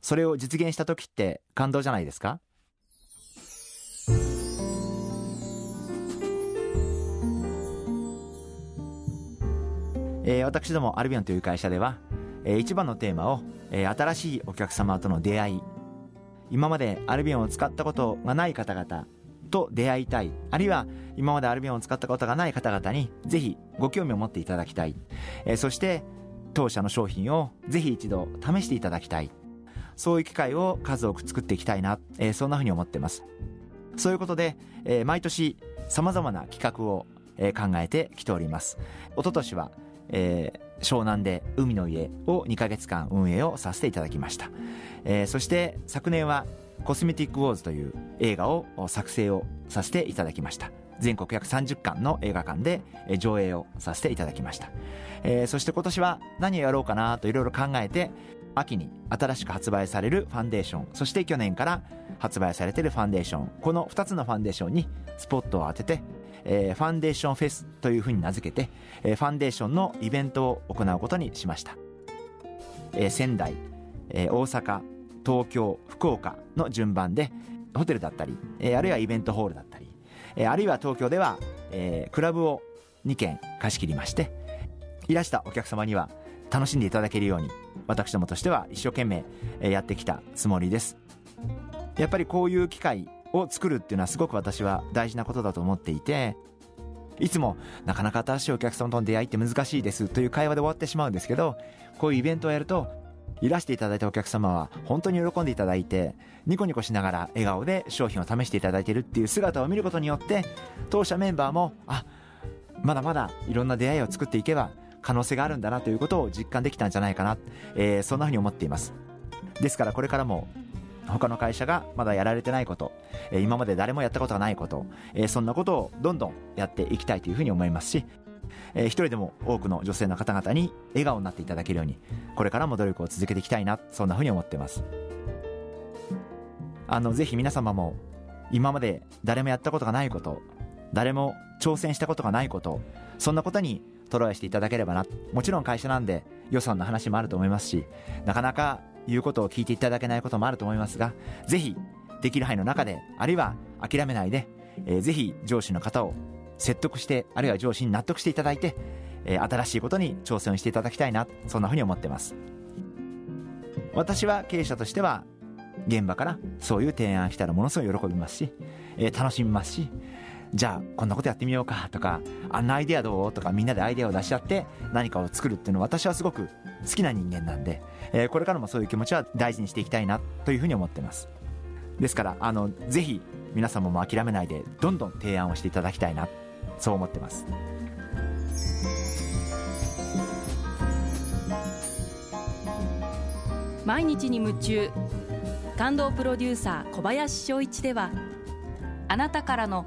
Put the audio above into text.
それを実現した時って感動じゃないですか？えー、私どもアルビオンという会社では、えー、一番のテーマを、えー、新しいお客様との出会い今までアルビオンを使ったことがない方々と出会いたいあるいは今までアルビオンを使ったことがない方々にぜひご興味を持っていただきたい、えー、そして当社の商品をぜひ一度試していただきたい。そういう機会を数多く作っていきたいな、えー、そんなふうに思ってます。そういうことで、えー、毎年様々な企画を、えー、考えてきております。一昨年は、えー、湘南で海の家を2ヶ月間運営をさせていただきました、えー、そして昨年はコスメティックウォーズという映画を作成をさせていただきました。全国約30館の映画館で上映をさせていただきました、えー、そして今年は何をやろうかなといろいろ考えて秋に新しく発売されるファンデーションそして去年から発売されてるファンデーション。この2つのファンデーションにスポットを当てて、えー、ファンデーションフェスというふうに名付けて、えー、ファンデーションのイベントを行うことにしました、えー、仙台、えー、大阪東京福岡の順番でホテルだったり、えー、あるいはイベントホールだったり、えー、あるいは東京では、えー、クラブを2軒貸し切りましていらしたお客様には楽しんでいただけるように私どもとしては一生懸命やってきたつもりです。やっぱりこういう機会を作るっていうのはすごく私は大事なことだと思っていていつもなかなか新しいお客様との出会いって難しいですという会話で終わってしまうんですけどこういうイベントをやるといらしていただいたお客様は本当に喜んでいただいてニコニコしながら笑顔で商品を試していただいているっていう姿を見ることによって当社メンバーもあまだまだいろんな出会いを作っていけば可能性があるんだなということを実感できたんじゃないかな、えー、そんなふうに思っています。ですからこれからも他の会社がまだやられてないこと、えー、今まで誰もやったことがないこと、えー、そんなことをどんどんやっていきたいというふうに思いますし、えー、一人でも多くの女性の方々に笑顔になっていただけるようにこれからも努力を続けていきたいなそんなふうに思っています。あのぜひ皆様も今まで誰もやったことがないこと誰も挑戦したことがないことそんなことにトライしていただければなもちろん会社なんで予算の話もあると思いますしなかなか言うことを聞いていただけないこともあると思いますがぜひできる範囲の中であるいは諦めないで、えー、ぜひ上司の方を説得してあるいは上司に納得していただいて、えー、新しいことに挑戦をしていただきたいなそんなふうに思ってます。私は経営者としては現場からそういう提案したらものすごい喜びますし、えー、楽しみますしじゃあこんなことやってみようかとかあんなアイデアどうとかみんなでアイデアを出し合って何かを作るっていうのは私はすごく好きな人間なんで、えー、これからもそういう気持ちは大事にしていきたいなというふうに思ってます。ですからあのぜひ皆様も諦めないでどんどん提案をしていただきたいなそう思ってます。毎日に夢中感動プロデューサー小林翔一ではあなたからの